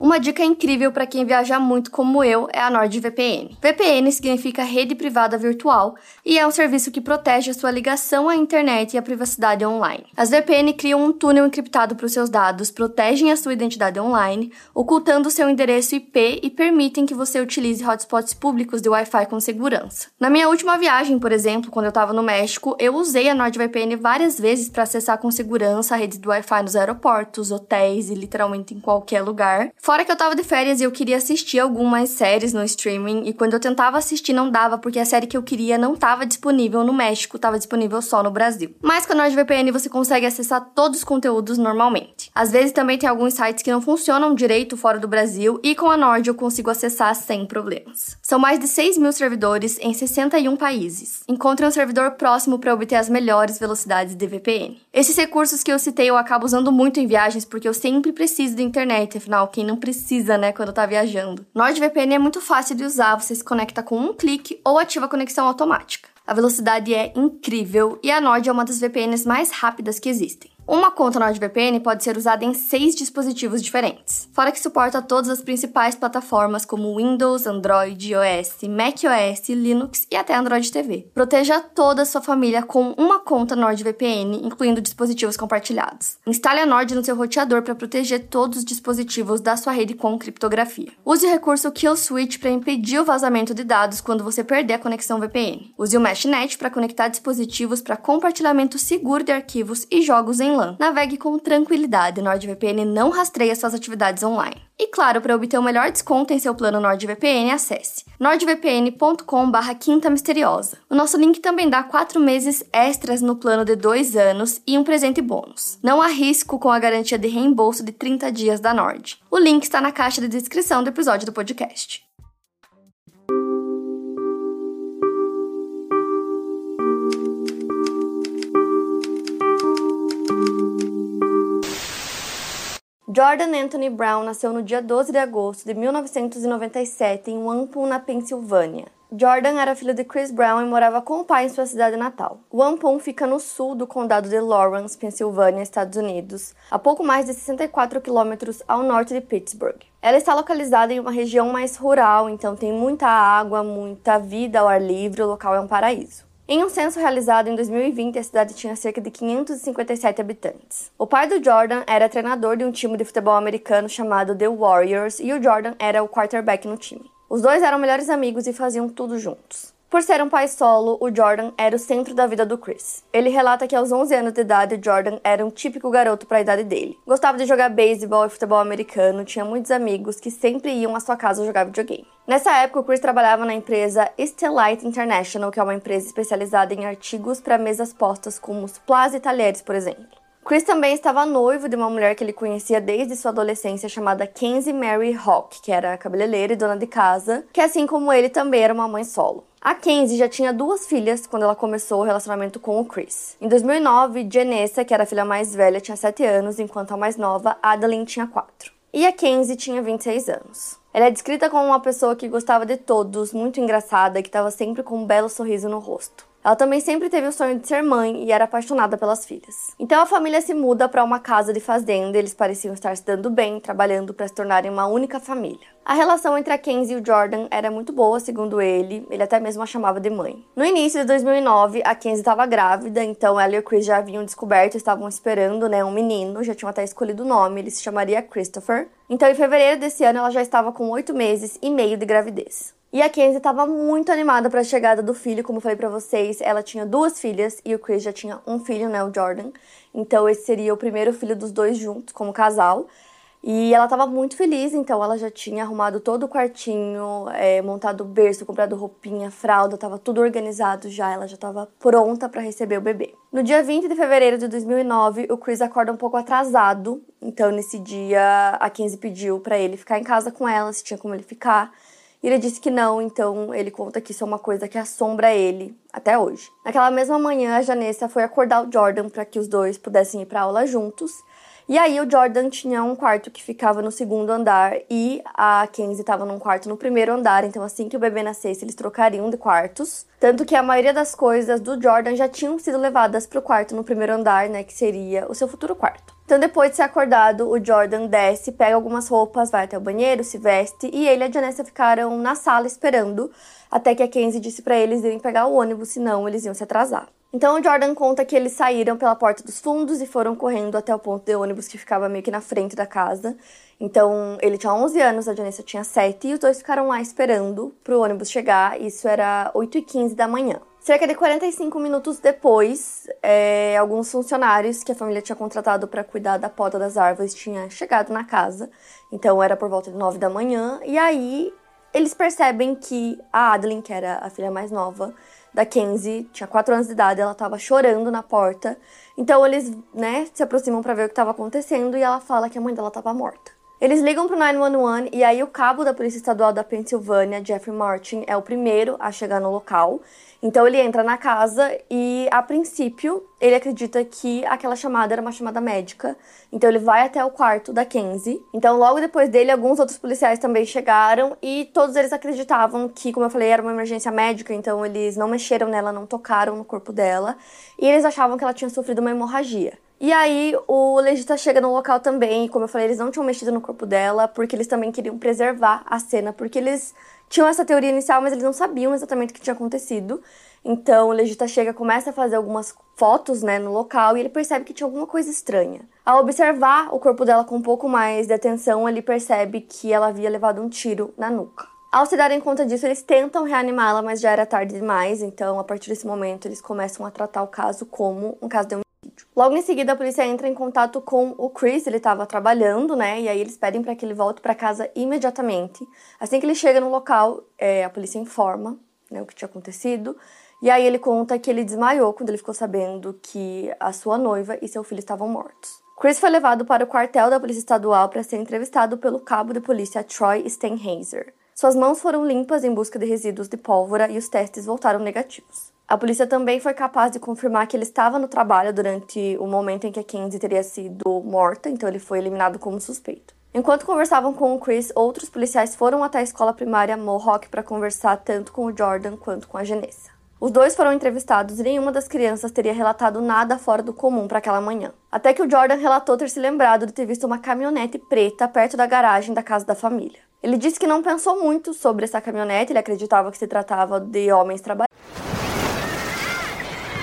Uma dica incrível para quem viaja muito como eu é a NordVPN. VPN significa rede privada virtual e é um serviço que protege a sua ligação à internet e a privacidade online. As VPN criam um túnel encriptado para os seus dados, protegem a sua identidade online, ocultando seu endereço IP e permitem que você utilize hotspots públicos de Wi-Fi com segurança. Na minha última viagem, por exemplo, quando eu estava no México, eu usei a NordVPN várias vezes para acessar com segurança a rede do Wi-Fi nos aeroportos, hotéis e literalmente em qualquer lugar. Fora que eu tava de férias e eu queria assistir algumas séries no streaming, e quando eu tentava assistir não dava, porque a série que eu queria não tava disponível no México, tava disponível só no Brasil. Mas com a NordVPN você consegue acessar todos os conteúdos normalmente. Às vezes também tem alguns sites que não funcionam direito fora do Brasil, e com a Nord eu consigo acessar sem problemas. São mais de 6 mil servidores em 61 países. Encontre um servidor próximo para obter as melhores velocidades de VPN. Esses recursos que eu citei eu acabo usando muito em viagens porque eu sempre preciso de internet, afinal, quem não precisa, né, quando tá viajando. NordVPN é muito fácil de usar, você se conecta com um clique ou ativa a conexão automática. A velocidade é incrível e a Nord é uma das VPNs mais rápidas que existem. Uma conta NordVPN pode ser usada em seis dispositivos diferentes, fora que suporta todas as principais plataformas como Windows, Android, iOS, macOS, Linux e até Android TV. Proteja toda a sua família com uma conta NordVPN, incluindo dispositivos compartilhados. Instale a Nord no seu roteador para proteger todos os dispositivos da sua rede com criptografia. Use o recurso Kill Switch para impedir o vazamento de dados quando você perder a conexão VPN. Use o MeshNet para conectar dispositivos para compartilhamento seguro de arquivos e jogos em LAN. Navegue com tranquilidade, NordVPN não rastreia suas atividades online. E claro, para obter o melhor desconto em seu plano NordVPN, acesse nordvpn.com/barra quinta misteriosa. O nosso link também dá 4 meses extras no plano de 2 anos e um presente bônus. Não há risco com a garantia de reembolso de 30 dias da Nord. O link está na caixa de descrição do episódio do podcast. Jordan Anthony Brown nasceu no dia 12 de agosto de 1997 em Wampum, na Pensilvânia. Jordan era filho de Chris Brown e morava com o pai em sua cidade natal. Wampum fica no sul do condado de Lawrence, Pensilvânia, Estados Unidos, a pouco mais de 64 quilômetros ao norte de Pittsburgh. Ela está localizada em uma região mais rural, então tem muita água, muita vida ao ar livre, o local é um paraíso. Em um censo realizado em 2020, a cidade tinha cerca de 557 habitantes. O pai do Jordan era treinador de um time de futebol americano chamado The Warriors e o Jordan era o quarterback no time. Os dois eram melhores amigos e faziam tudo juntos. Por ser um pai solo, o Jordan era o centro da vida do Chris. Ele relata que aos 11 anos de idade, Jordan era um típico garoto para a idade dele. Gostava de jogar beisebol e futebol americano, tinha muitos amigos que sempre iam à sua casa jogar videogame. Nessa época, o Chris trabalhava na empresa Estelite International, que é uma empresa especializada em artigos para mesas postas como plás e talheres, por exemplo. Chris também estava noivo de uma mulher que ele conhecia desde sua adolescência, chamada Kenzie Mary Hawk, que era cabeleireira e dona de casa, que assim como ele também era uma mãe solo. A Kenzie já tinha duas filhas quando ela começou o relacionamento com o Chris. Em 2009, Janessa, que era a filha mais velha, tinha 7 anos, enquanto a mais nova, Adeline, tinha 4. E a Kenzie tinha 26 anos. Ela é descrita como uma pessoa que gostava de todos, muito engraçada e que estava sempre com um belo sorriso no rosto. Ela também sempre teve o sonho de ser mãe e era apaixonada pelas filhas. Então a família se muda para uma casa de fazenda, eles pareciam estar se dando bem, trabalhando para se tornarem uma única família. A relação entre a Kenzie e o Jordan era muito boa, segundo ele, ele até mesmo a chamava de mãe. No início de 2009, a Kenzie estava grávida, então ela e o Chris já haviam descoberto, estavam esperando, né, um menino, já tinham até escolhido o nome, ele se chamaria Christopher. Então em fevereiro desse ano ela já estava com oito meses e meio de gravidez. E a Kenzie estava muito animada para a chegada do filho, como eu falei para vocês, ela tinha duas filhas e o Chris já tinha um filho, né, o Jordan. Então esse seria o primeiro filho dos dois juntos, como casal. E ela estava muito feliz, então ela já tinha arrumado todo o quartinho, é, montado o berço, comprado roupinha, fralda, estava tudo organizado já, ela já estava pronta para receber o bebê. No dia 20 de fevereiro de 2009, o Chris acorda um pouco atrasado, então nesse dia a Kenzie pediu para ele ficar em casa com ela, se tinha como ele ficar. E ele disse que não, então ele conta que isso é uma coisa que assombra ele até hoje. Naquela mesma manhã, a Janessa foi acordar o Jordan para que os dois pudessem ir para aula juntos. E aí o Jordan tinha um quarto que ficava no segundo andar e a Kenzie estava num quarto no primeiro andar, então assim que o bebê nascesse, eles trocariam de quartos. Tanto que a maioria das coisas do Jordan já tinham sido levadas para o quarto no primeiro andar, né, que seria o seu futuro quarto. Então, depois de ser acordado, o Jordan desce, pega algumas roupas, vai até o banheiro, se veste e ele e a Janessa ficaram na sala esperando até que a Kenzie disse para eles irem pegar o ônibus, senão eles iam se atrasar. Então o Jordan conta que eles saíram pela porta dos fundos e foram correndo até o ponto de ônibus que ficava meio que na frente da casa. Então ele tinha 11 anos, a Janessa tinha 7 e os dois ficaram lá esperando pro ônibus chegar. Isso era 8h15 da manhã. Cerca de 45 minutos depois, é, alguns funcionários que a família tinha contratado para cuidar da poda das árvores tinham chegado na casa. Então era por volta de 9 da manhã. E aí eles percebem que a Adeline, que era a filha mais nova, da Kenzie, tinha 4 anos de idade, ela estava chorando na porta. Então eles, né, se aproximam para ver o que estava acontecendo e ela fala que a mãe dela estava morta. Eles ligam pro 911 e aí o cabo da Polícia Estadual da Pensilvânia, Jeffrey Martin, é o primeiro a chegar no local. Então ele entra na casa e, a princípio, ele acredita que aquela chamada era uma chamada médica. Então ele vai até o quarto da Kenzie. Então, logo depois dele, alguns outros policiais também chegaram e todos eles acreditavam que, como eu falei, era uma emergência médica. Então eles não mexeram nela, não tocaram no corpo dela. E eles achavam que ela tinha sofrido uma hemorragia. E aí o legista chega no local também, como eu falei, eles não tinham mexido no corpo dela, porque eles também queriam preservar a cena, porque eles tinham essa teoria inicial, mas eles não sabiam exatamente o que tinha acontecido. Então o legista chega, começa a fazer algumas fotos, né, no local e ele percebe que tinha alguma coisa estranha. Ao observar o corpo dela com um pouco mais de atenção, ele percebe que ela havia levado um tiro na nuca. Ao se darem conta disso, eles tentam reanimá-la, mas já era tarde demais, então a partir desse momento eles começam a tratar o caso como um caso de Logo em seguida, a polícia entra em contato com o Chris, ele estava trabalhando, né? E aí eles pedem para que ele volte para casa imediatamente. Assim que ele chega no local, é, a polícia informa né, o que tinha acontecido. E aí ele conta que ele desmaiou quando ele ficou sabendo que a sua noiva e seu filho estavam mortos. Chris foi levado para o quartel da Polícia Estadual para ser entrevistado pelo cabo de polícia Troy Stenheiser. Suas mãos foram limpas em busca de resíduos de pólvora e os testes voltaram negativos. A polícia também foi capaz de confirmar que ele estava no trabalho durante o momento em que a Kenzie teria sido morta, então ele foi eliminado como suspeito. Enquanto conversavam com o Chris, outros policiais foram até a escola primária Mohawk para conversar tanto com o Jordan quanto com a Genessa. Os dois foram entrevistados e nenhuma das crianças teria relatado nada fora do comum para aquela manhã. Até que o Jordan relatou ter se lembrado de ter visto uma caminhonete preta perto da garagem da casa da família. Ele disse que não pensou muito sobre essa caminhonete, ele acreditava que se tratava de homens trabalhando.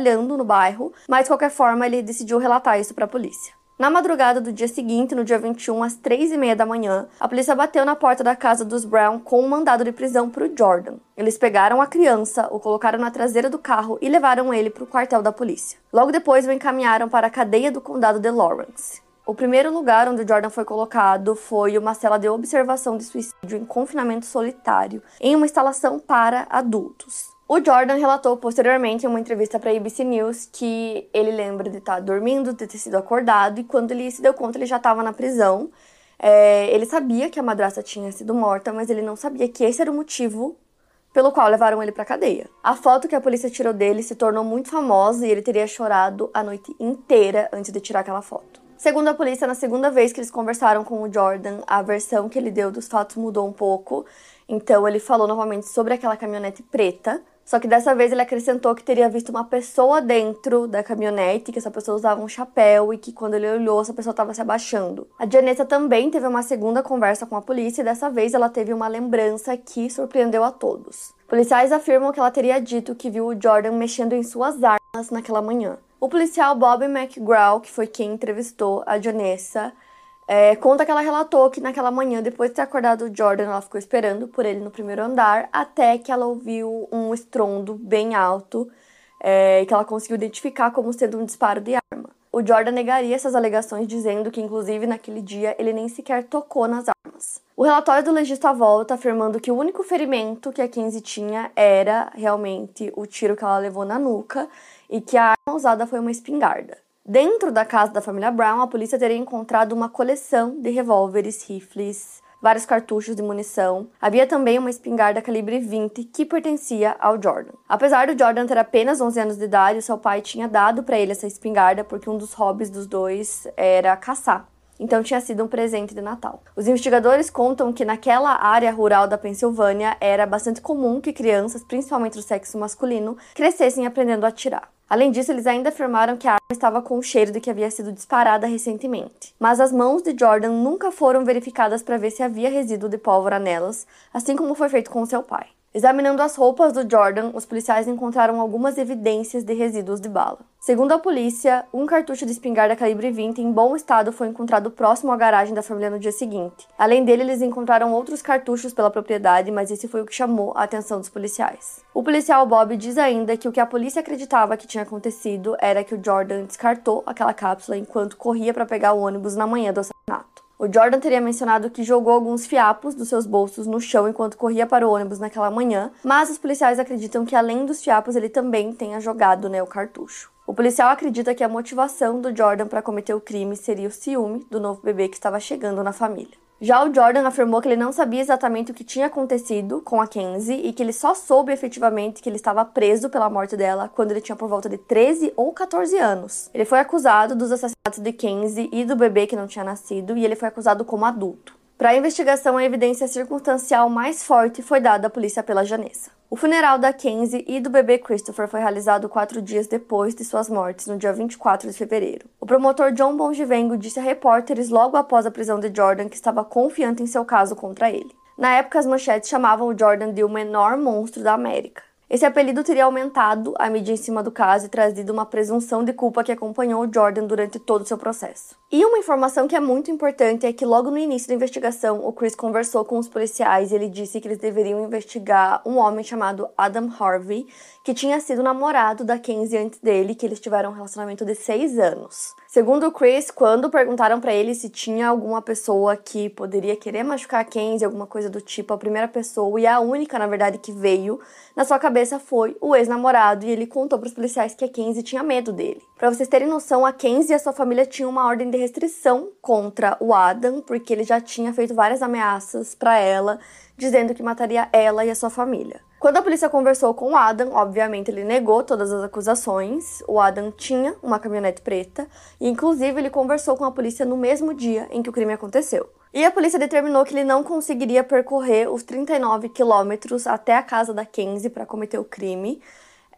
No bairro, mas de qualquer forma ele decidiu relatar isso para a polícia. Na madrugada do dia seguinte, no dia 21, às 3 e meia da manhã, a polícia bateu na porta da casa dos Brown com um mandado de prisão para o Jordan. Eles pegaram a criança, o colocaram na traseira do carro e levaram ele para o quartel da polícia. Logo depois, o encaminharam para a cadeia do condado de Lawrence. O primeiro lugar onde o Jordan foi colocado foi uma cela de observação de suicídio em confinamento solitário, em uma instalação para adultos. O Jordan relatou posteriormente em uma entrevista para a ABC News que ele lembra de estar dormindo, de ter sido acordado e quando ele se deu conta ele já estava na prisão. É, ele sabia que a madrasta tinha sido morta, mas ele não sabia que esse era o motivo pelo qual levaram ele para cadeia. A foto que a polícia tirou dele se tornou muito famosa e ele teria chorado a noite inteira antes de tirar aquela foto. Segundo a polícia, na segunda vez que eles conversaram com o Jordan, a versão que ele deu dos fatos mudou um pouco. Então ele falou novamente sobre aquela caminhonete preta, só que dessa vez ele acrescentou que teria visto uma pessoa dentro da caminhonete, que essa pessoa usava um chapéu e que quando ele olhou, essa pessoa estava se abaixando. A Janessa também teve uma segunda conversa com a polícia e dessa vez ela teve uma lembrança que surpreendeu a todos. Policiais afirmam que ela teria dito que viu o Jordan mexendo em suas armas naquela manhã. O policial Bob McGraw, que foi quem entrevistou a Janessa, é, conta que ela relatou que naquela manhã, depois de ter acordado o Jordan, ela ficou esperando por ele no primeiro andar, até que ela ouviu um estrondo bem alto, é, que ela conseguiu identificar como sendo um disparo de arma. O Jordan negaria essas alegações, dizendo que, inclusive, naquele dia ele nem sequer tocou nas armas. O relatório do legista volta afirmando que o único ferimento que a Kenzie tinha era realmente o tiro que ela levou na nuca e que a arma usada foi uma espingarda. Dentro da casa da família Brown, a polícia teria encontrado uma coleção de revólveres, rifles, vários cartuchos de munição. Havia também uma espingarda calibre 20 que pertencia ao Jordan. Apesar do Jordan ter apenas 11 anos de idade, seu pai tinha dado para ele essa espingarda porque um dos hobbies dos dois era caçar. Então tinha sido um presente de Natal. Os investigadores contam que naquela área rural da Pensilvânia era bastante comum que crianças, principalmente do sexo masculino, crescessem aprendendo a atirar. Além disso, eles ainda afirmaram que a arma estava com o cheiro de que havia sido disparada recentemente. Mas as mãos de Jordan nunca foram verificadas para ver se havia resíduo de pólvora nelas, assim como foi feito com seu pai. Examinando as roupas do Jordan, os policiais encontraram algumas evidências de resíduos de bala. Segundo a polícia, um cartucho de espingarda calibre 20 em bom estado foi encontrado próximo à garagem da família no dia seguinte. Além dele, eles encontraram outros cartuchos pela propriedade, mas esse foi o que chamou a atenção dos policiais. O policial Bob diz ainda que o que a polícia acreditava que tinha acontecido era que o Jordan descartou aquela cápsula enquanto corria para pegar o ônibus na manhã do assassinato. O Jordan teria mencionado que jogou alguns fiapos dos seus bolsos no chão enquanto corria para o ônibus naquela manhã, mas os policiais acreditam que além dos fiapos ele também tenha jogado né, o cartucho. O policial acredita que a motivação do Jordan para cometer o crime seria o ciúme do novo bebê que estava chegando na família. Já o Jordan afirmou que ele não sabia exatamente o que tinha acontecido com a Kenzie e que ele só soube efetivamente que ele estava preso pela morte dela quando ele tinha por volta de 13 ou 14 anos. Ele foi acusado dos assassinatos de Kenzie e do bebê que não tinha nascido e ele foi acusado como adulto. Para a investigação, a evidência circunstancial mais forte foi dada à polícia pela Janessa. O funeral da Kenzie e do bebê Christopher foi realizado quatro dias depois de suas mortes, no dia 24 de fevereiro. O promotor John Bongivengo disse a repórteres logo após a prisão de Jordan que estava confiante em seu caso contra ele. Na época, as manchetes chamavam o Jordan de o menor monstro da América. Esse apelido teria aumentado à medida em cima do caso e trazido uma presunção de culpa que acompanhou o Jordan durante todo o seu processo. E uma informação que é muito importante é que logo no início da investigação, o Chris conversou com os policiais e ele disse que eles deveriam investigar um homem chamado Adam Harvey, que tinha sido namorado da Kenzie antes dele, que eles tiveram um relacionamento de seis anos. Segundo o Chris, quando perguntaram para ele se tinha alguma pessoa que poderia querer machucar a Kenzie, alguma coisa do tipo, a primeira pessoa e a única, na verdade, que veio na sua cabeça foi o ex-namorado e ele contou para os policiais que a Kenzie tinha medo dele. Para vocês terem noção, a Kenzie e a sua família tinham uma ordem de restrição contra o Adam, porque ele já tinha feito várias ameaças para ela, dizendo que mataria ela e a sua família. Quando a polícia conversou com o Adam, obviamente ele negou todas as acusações. O Adam tinha uma caminhonete preta e, inclusive, ele conversou com a polícia no mesmo dia em que o crime aconteceu. E a polícia determinou que ele não conseguiria percorrer os 39 quilômetros até a casa da Kenzie para cometer o crime,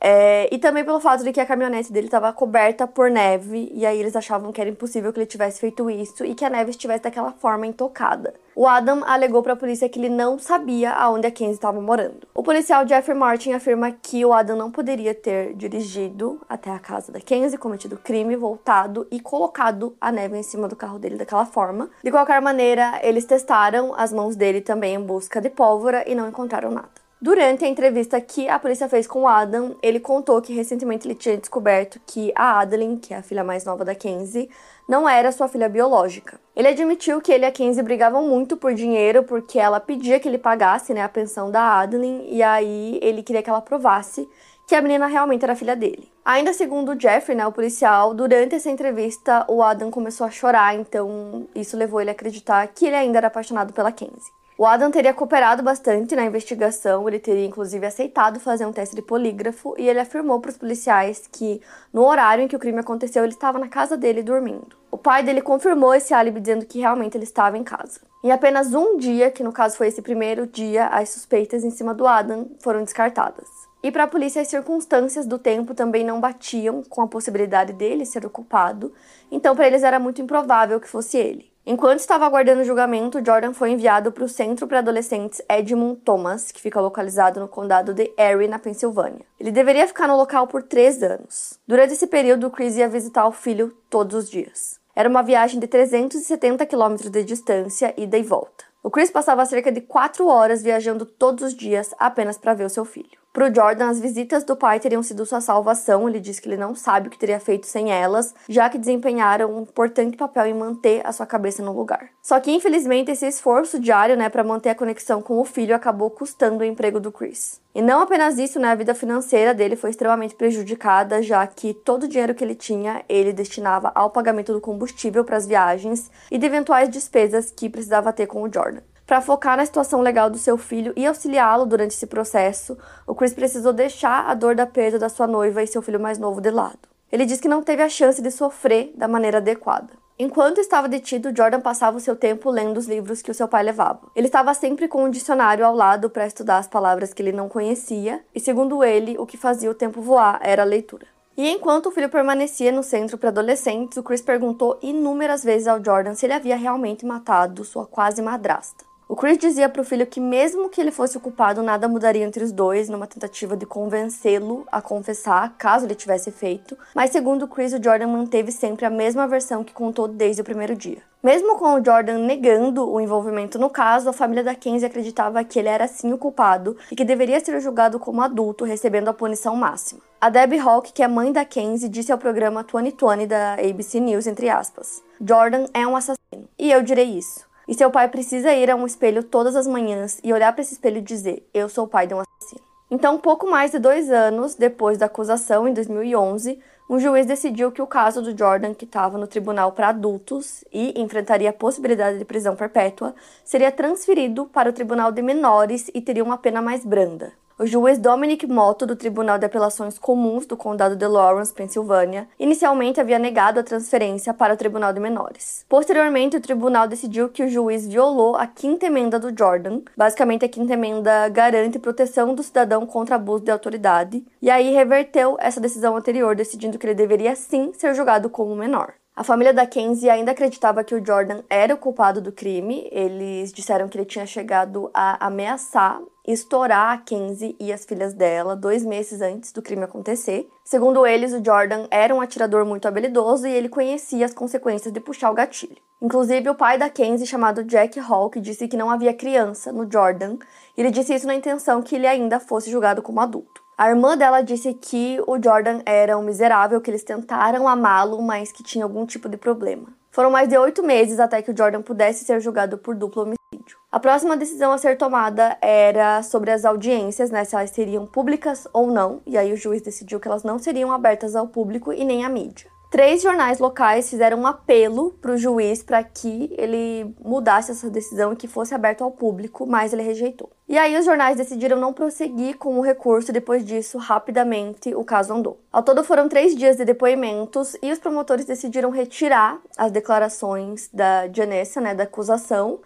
é, e também pelo fato de que a caminhonete dele estava coberta por neve, e aí eles achavam que era impossível que ele tivesse feito isso e que a neve estivesse daquela forma intocada. O Adam alegou para a polícia que ele não sabia aonde a Kenzie estava morando. O policial Jeffrey Martin afirma que o Adam não poderia ter dirigido até a casa da Kenzie, cometido crime, voltado e colocado a neve em cima do carro dele daquela forma. De qualquer maneira, eles testaram as mãos dele também em busca de pólvora e não encontraram nada. Durante a entrevista que a polícia fez com o Adam, ele contou que recentemente ele tinha descoberto que a Adeline, que é a filha mais nova da Kenzie, não era sua filha biológica. Ele admitiu que ele e a Kenzie brigavam muito por dinheiro porque ela pedia que ele pagasse né, a pensão da Adeline e aí ele queria que ela provasse que a menina realmente era filha dele. Ainda segundo Jeffrey, né, o policial, durante essa entrevista o Adam começou a chorar, então isso levou ele a acreditar que ele ainda era apaixonado pela Kenzie. O Adam teria cooperado bastante na investigação, ele teria inclusive aceitado fazer um teste de polígrafo e ele afirmou para os policiais que no horário em que o crime aconteceu ele estava na casa dele dormindo. O pai dele confirmou esse álibi dizendo que realmente ele estava em casa. Em apenas um dia, que no caso foi esse primeiro dia, as suspeitas em cima do Adam foram descartadas. E para a polícia, as circunstâncias do tempo também não batiam com a possibilidade dele ser o culpado, então para eles era muito improvável que fosse ele. Enquanto estava aguardando o julgamento, Jordan foi enviado para o Centro para Adolescentes Edmund Thomas, que fica localizado no condado de Erie, na Pensilvânia. Ele deveria ficar no local por três anos. Durante esse período, Chris ia visitar o filho todos os dias. Era uma viagem de 370 quilômetros de distância, ida e volta. O Chris passava cerca de quatro horas viajando todos os dias apenas para ver o seu filho. Para o Jordan, as visitas do pai teriam sido sua salvação. Ele diz que ele não sabe o que teria feito sem elas, já que desempenharam um importante papel em manter a sua cabeça no lugar. Só que, infelizmente, esse esforço diário né, para manter a conexão com o filho acabou custando o emprego do Chris. E não apenas isso, né, a vida financeira dele foi extremamente prejudicada, já que todo o dinheiro que ele tinha ele destinava ao pagamento do combustível para as viagens e de eventuais despesas que precisava ter com o Jordan. Para focar na situação legal do seu filho e auxiliá-lo durante esse processo, o Chris precisou deixar a dor da perda da sua noiva e seu filho mais novo de lado. Ele diz que não teve a chance de sofrer da maneira adequada. Enquanto estava detido, Jordan passava o seu tempo lendo os livros que o seu pai levava. Ele estava sempre com um dicionário ao lado para estudar as palavras que ele não conhecia, e segundo ele, o que fazia o tempo voar era a leitura. E enquanto o filho permanecia no centro para adolescentes, o Chris perguntou inúmeras vezes ao Jordan se ele havia realmente matado sua quase madrasta. O Chris dizia para o filho que, mesmo que ele fosse o culpado, nada mudaria entre os dois, numa tentativa de convencê-lo a confessar, caso ele tivesse feito. Mas, segundo o Chris, o Jordan manteve sempre a mesma versão que contou desde o primeiro dia. Mesmo com o Jordan negando o envolvimento no caso, a família da Kenzie acreditava que ele era sim o culpado e que deveria ser julgado como adulto, recebendo a punição máxima. A Debbie Hawk, que é mãe da Kenzie, disse ao programa 2020 da ABC News, entre aspas, Jordan é um assassino. E eu direi isso. E seu pai precisa ir a um espelho todas as manhãs e olhar para esse espelho e dizer: Eu sou o pai de um assassino. Então, pouco mais de dois anos depois da acusação, em 2011, um juiz decidiu que o caso do Jordan, que estava no tribunal para adultos e enfrentaria a possibilidade de prisão perpétua, seria transferido para o tribunal de menores e teria uma pena mais branda. O juiz Dominic Motto, do Tribunal de Apelações Comuns do Condado de Lawrence, Pensilvânia, inicialmente havia negado a transferência para o Tribunal de Menores. Posteriormente, o tribunal decidiu que o juiz violou a quinta emenda do Jordan. Basicamente, a quinta emenda garante proteção do cidadão contra abuso de autoridade, e aí reverteu essa decisão anterior, decidindo que ele deveria sim ser julgado como menor. A família da Kenzie ainda acreditava que o Jordan era o culpado do crime. Eles disseram que ele tinha chegado a ameaçar estourar a Kenzie e as filhas dela dois meses antes do crime acontecer. Segundo eles, o Jordan era um atirador muito habilidoso e ele conhecia as consequências de puxar o gatilho. Inclusive, o pai da Kenzie, chamado Jack Hawk, disse que não havia criança no Jordan, e ele disse isso na intenção que ele ainda fosse julgado como adulto. A irmã dela disse que o Jordan era um miserável, que eles tentaram amá-lo, mas que tinha algum tipo de problema. Foram mais de oito meses até que o Jordan pudesse ser julgado por duplo homicídio. A próxima decisão a ser tomada era sobre as audiências, né, se elas seriam públicas ou não, e aí o juiz decidiu que elas não seriam abertas ao público e nem à mídia. Três jornais locais fizeram um apelo para o juiz para que ele mudasse essa decisão e que fosse aberto ao público, mas ele rejeitou. E aí os jornais decidiram não prosseguir com o recurso depois disso, rapidamente, o caso andou. Ao todo foram três dias de depoimentos e os promotores decidiram retirar as declarações da Janessa, né, da acusação.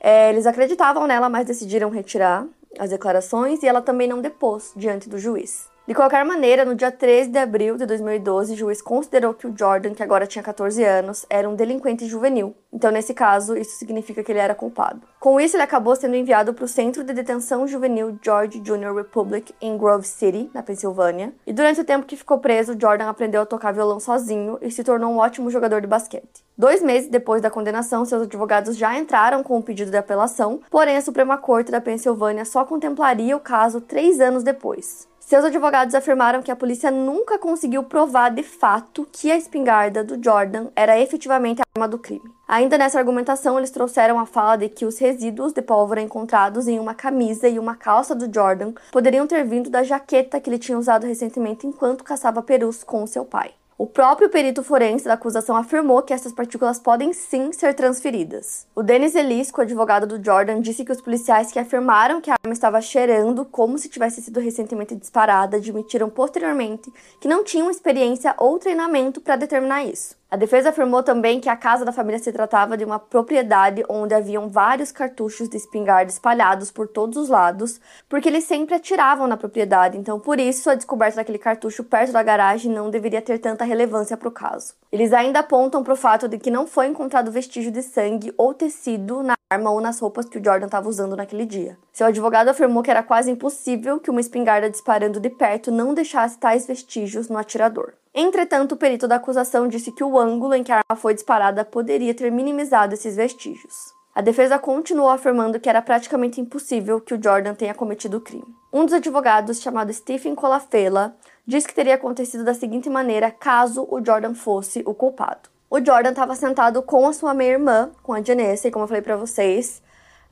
É, eles acreditavam nela, mas decidiram retirar as declarações e ela também não depôs diante do juiz. De qualquer maneira, no dia 13 de abril de 2012, o juiz considerou que o Jordan, que agora tinha 14 anos, era um delinquente juvenil. Então, nesse caso, isso significa que ele era culpado. Com isso, ele acabou sendo enviado para o Centro de Detenção Juvenil George Junior Republic em Grove City, na Pensilvânia. E durante o tempo que ficou preso, Jordan aprendeu a tocar violão sozinho e se tornou um ótimo jogador de basquete. Dois meses depois da condenação, seus advogados já entraram com o um pedido de apelação, porém a Suprema Corte da Pensilvânia só contemplaria o caso três anos depois. Seus advogados afirmaram que a polícia nunca conseguiu provar de fato que a espingarda do Jordan era efetivamente a arma do crime. Ainda nessa argumentação, eles trouxeram a fala de que os resíduos de pólvora encontrados em uma camisa e uma calça do Jordan poderiam ter vindo da jaqueta que ele tinha usado recentemente enquanto caçava perus com seu pai. O próprio perito forense da acusação afirmou que essas partículas podem sim ser transferidas. O Dennis Elisco, advogado do Jordan, disse que os policiais que afirmaram que a arma estava cheirando como se tivesse sido recentemente disparada admitiram posteriormente que não tinham experiência ou treinamento para determinar isso. A defesa afirmou também que a casa da família se tratava de uma propriedade onde haviam vários cartuchos de espingarda espalhados por todos os lados, porque eles sempre atiravam na propriedade, então por isso a descoberta daquele cartucho perto da garagem não deveria ter tanta relevância para o caso. Eles ainda apontam para o fato de que não foi encontrado vestígio de sangue ou tecido na arma ou nas roupas que o Jordan estava usando naquele dia. Seu advogado afirmou que era quase impossível que uma espingarda disparando de perto não deixasse tais vestígios no atirador. Entretanto, o perito da acusação disse que o ângulo em que a arma foi disparada poderia ter minimizado esses vestígios. A defesa continuou afirmando que era praticamente impossível que o Jordan tenha cometido o crime. Um dos advogados, chamado Stephen Colafela, diz que teria acontecido da seguinte maneira caso o Jordan fosse o culpado. O Jordan estava sentado com a sua meia-irmã, com a Janice, e como eu falei para vocês,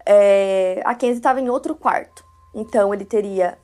é, a Kenzie estava em outro quarto. Então ele teria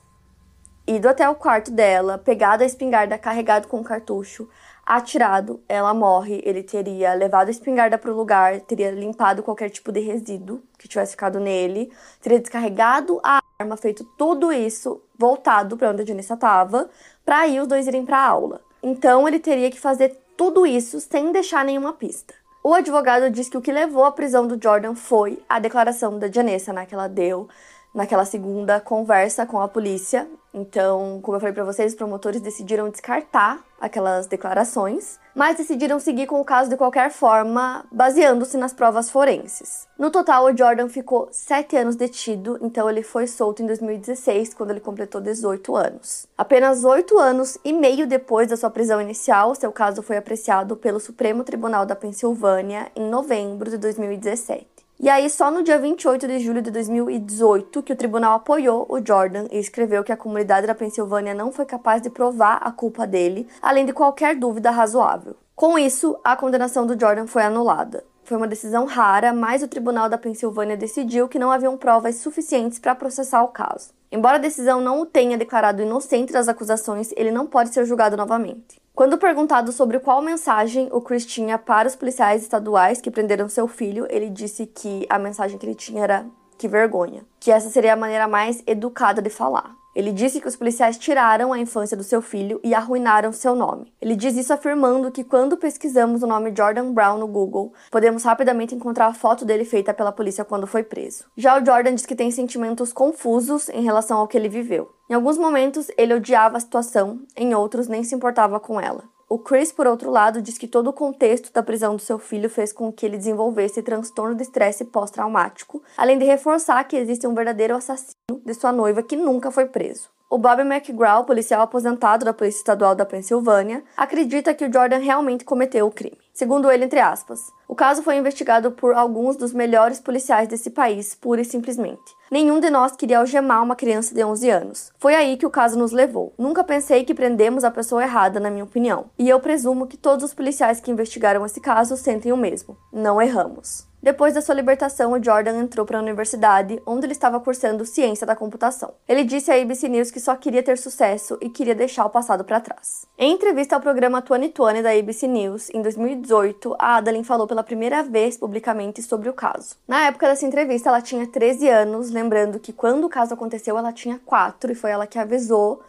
ido até o quarto dela, pegado a espingarda, carregado com o cartucho, atirado, ela morre. Ele teria levado a espingarda para o lugar, teria limpado qualquer tipo de resíduo que tivesse ficado nele, teria descarregado a arma, feito tudo isso, voltado para onde a Janissa estava, para aí os dois irem para a aula. Então ele teria que fazer tudo isso sem deixar nenhuma pista. O advogado diz que o que levou à prisão do Jordan foi a declaração da Janessa, né, que ela deu naquela segunda conversa com a polícia. Então, como eu falei para vocês, os promotores decidiram descartar aquelas declarações, mas decidiram seguir com o caso de qualquer forma, baseando-se nas provas forenses. No total, o Jordan ficou sete anos detido, então ele foi solto em 2016, quando ele completou 18 anos. Apenas oito anos e meio depois da sua prisão inicial, seu caso foi apreciado pelo Supremo Tribunal da Pensilvânia em novembro de 2017. E aí, só no dia 28 de julho de 2018, que o tribunal apoiou o Jordan e escreveu que a comunidade da Pensilvânia não foi capaz de provar a culpa dele, além de qualquer dúvida razoável. Com isso, a condenação do Jordan foi anulada. Foi uma decisão rara, mas o tribunal da Pensilvânia decidiu que não haviam provas suficientes para processar o caso. Embora a decisão não o tenha declarado inocente das acusações, ele não pode ser julgado novamente. Quando perguntado sobre qual mensagem o Chris tinha para os policiais estaduais que prenderam seu filho, ele disse que a mensagem que ele tinha era que vergonha, que essa seria a maneira mais educada de falar. Ele disse que os policiais tiraram a infância do seu filho e arruinaram seu nome. Ele diz isso afirmando que quando pesquisamos o nome Jordan Brown no Google, podemos rapidamente encontrar a foto dele feita pela polícia quando foi preso. Já o Jordan diz que tem sentimentos confusos em relação ao que ele viveu. Em alguns momentos, ele odiava a situação, em outros, nem se importava com ela. O Chris, por outro lado, diz que todo o contexto da prisão do seu filho fez com que ele desenvolvesse transtorno de estresse pós-traumático, além de reforçar que existe um verdadeiro assassino de sua noiva que nunca foi preso. O Bob McGraw, policial aposentado da Polícia Estadual da Pensilvânia, acredita que o Jordan realmente cometeu o crime. Segundo ele, entre aspas, o caso foi investigado por alguns dos melhores policiais desse país, pura e simplesmente. Nenhum de nós queria algemar uma criança de 11 anos. Foi aí que o caso nos levou. Nunca pensei que prendemos a pessoa errada, na minha opinião. E eu presumo que todos os policiais que investigaram esse caso sentem o mesmo. Não erramos. Depois da sua libertação, o Jordan entrou para a universidade, onde ele estava cursando ciência da computação. Ele disse à ABC News que só queria ter sucesso e queria deixar o passado para trás. Em entrevista ao programa 2020 da ABC News, em 2018, a Adeline falou pela primeira vez publicamente sobre o caso. Na época dessa entrevista, ela tinha 13 anos, lembrando que quando o caso aconteceu, ela tinha 4 e foi ela que avisou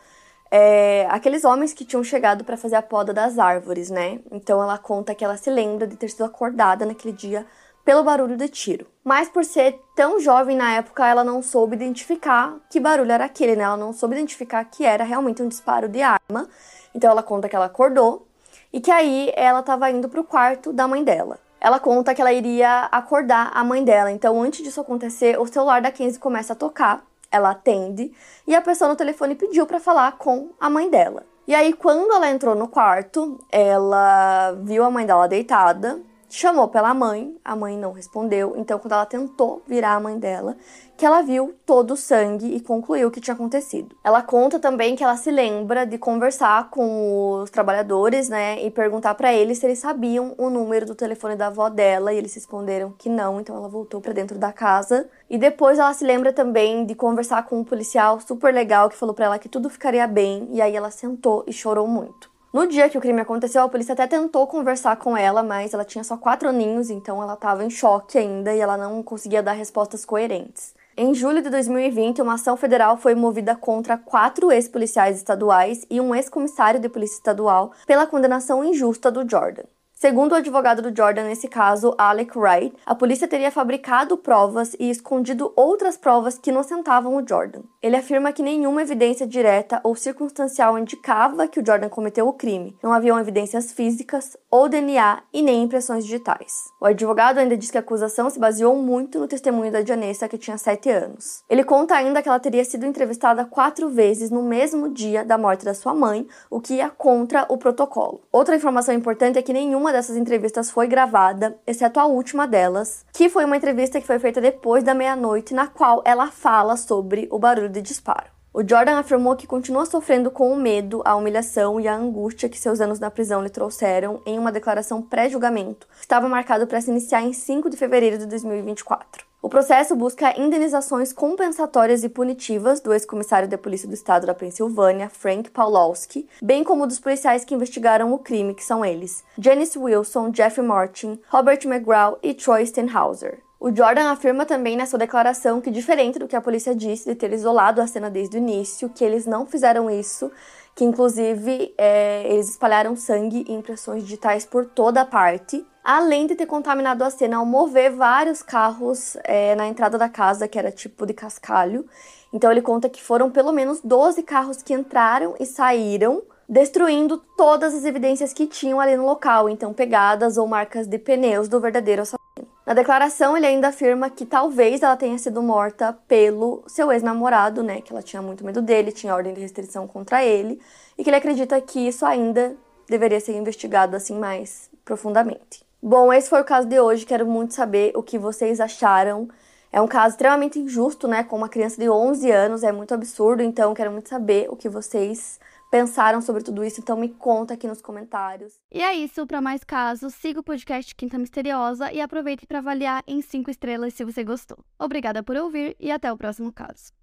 é, aqueles homens que tinham chegado para fazer a poda das árvores, né? Então ela conta que ela se lembra de ter sido acordada naquele dia pelo barulho de tiro. Mas por ser tão jovem na época, ela não soube identificar que barulho era aquele, né? Ela não soube identificar que era realmente um disparo de arma. Então ela conta que ela acordou e que aí ela estava indo para o quarto da mãe dela. Ela conta que ela iria acordar a mãe dela. Então, antes disso acontecer, o celular da Kenzie começa a tocar. Ela atende e a pessoa no telefone pediu para falar com a mãe dela. E aí, quando ela entrou no quarto, ela viu a mãe dela deitada chamou pela mãe, a mãe não respondeu. Então, quando ela tentou virar a mãe dela, que ela viu todo o sangue e concluiu o que tinha acontecido. Ela conta também que ela se lembra de conversar com os trabalhadores, né, e perguntar para eles se eles sabiam o número do telefone da avó dela e eles responderam que não, então ela voltou para dentro da casa. E depois ela se lembra também de conversar com um policial super legal que falou para ela que tudo ficaria bem, e aí ela sentou e chorou muito. No dia que o crime aconteceu, a polícia até tentou conversar com ela, mas ela tinha só quatro aninhos, então ela estava em choque ainda e ela não conseguia dar respostas coerentes. Em julho de 2020, uma ação federal foi movida contra quatro ex-policiais estaduais e um ex-comissário de polícia estadual pela condenação injusta do Jordan. Segundo o advogado do Jordan nesse caso, Alec Wright, a polícia teria fabricado provas e escondido outras provas que inocentavam o Jordan. Ele afirma que nenhuma evidência direta ou circunstancial indicava que o Jordan cometeu o crime. Não haviam evidências físicas ou DNA e nem impressões digitais. O advogado ainda diz que a acusação se baseou muito no testemunho da Janessa, que tinha 7 anos. Ele conta ainda que ela teria sido entrevistada quatro vezes no mesmo dia da morte da sua mãe, o que ia contra o protocolo. Outra informação importante é que nenhuma dessas entrevistas foi gravada, exceto a última delas, que foi uma entrevista que foi feita depois da meia-noite, na qual ela fala sobre o barulho de disparo. O Jordan afirmou que continua sofrendo com o medo, a humilhação e a angústia que seus anos na prisão lhe trouxeram em uma declaração pré-julgamento, que estava marcado para se iniciar em 5 de fevereiro de 2024. O processo busca indenizações compensatórias e punitivas do ex-comissário de polícia do estado da Pensilvânia, Frank Pawlowski, bem como dos policiais que investigaram o crime, que são eles: Janice Wilson, Jeff Martin, Robert McGraw e Troy Stenhauser. O Jordan afirma também na sua declaração que, diferente do que a polícia disse de ter isolado a cena desde o início, que eles não fizeram isso, que inclusive é, eles espalharam sangue e impressões digitais por toda a parte, além de ter contaminado a cena ao mover vários carros é, na entrada da casa, que era tipo de cascalho. Então ele conta que foram pelo menos 12 carros que entraram e saíram destruindo todas as evidências que tinham ali no local, então pegadas ou marcas de pneus do verdadeiro assassino. Na declaração, ele ainda afirma que talvez ela tenha sido morta pelo seu ex-namorado, né? Que ela tinha muito medo dele, tinha ordem de restrição contra ele, e que ele acredita que isso ainda deveria ser investigado assim mais profundamente. Bom, esse foi o caso de hoje. Quero muito saber o que vocês acharam. É um caso extremamente injusto, né? Com uma criança de 11 anos, é muito absurdo. Então, quero muito saber o que vocês pensaram sobre tudo isso, então me conta aqui nos comentários. E é isso, para mais casos, siga o podcast Quinta Misteriosa e aproveite para avaliar em 5 estrelas se você gostou. Obrigada por ouvir e até o próximo caso.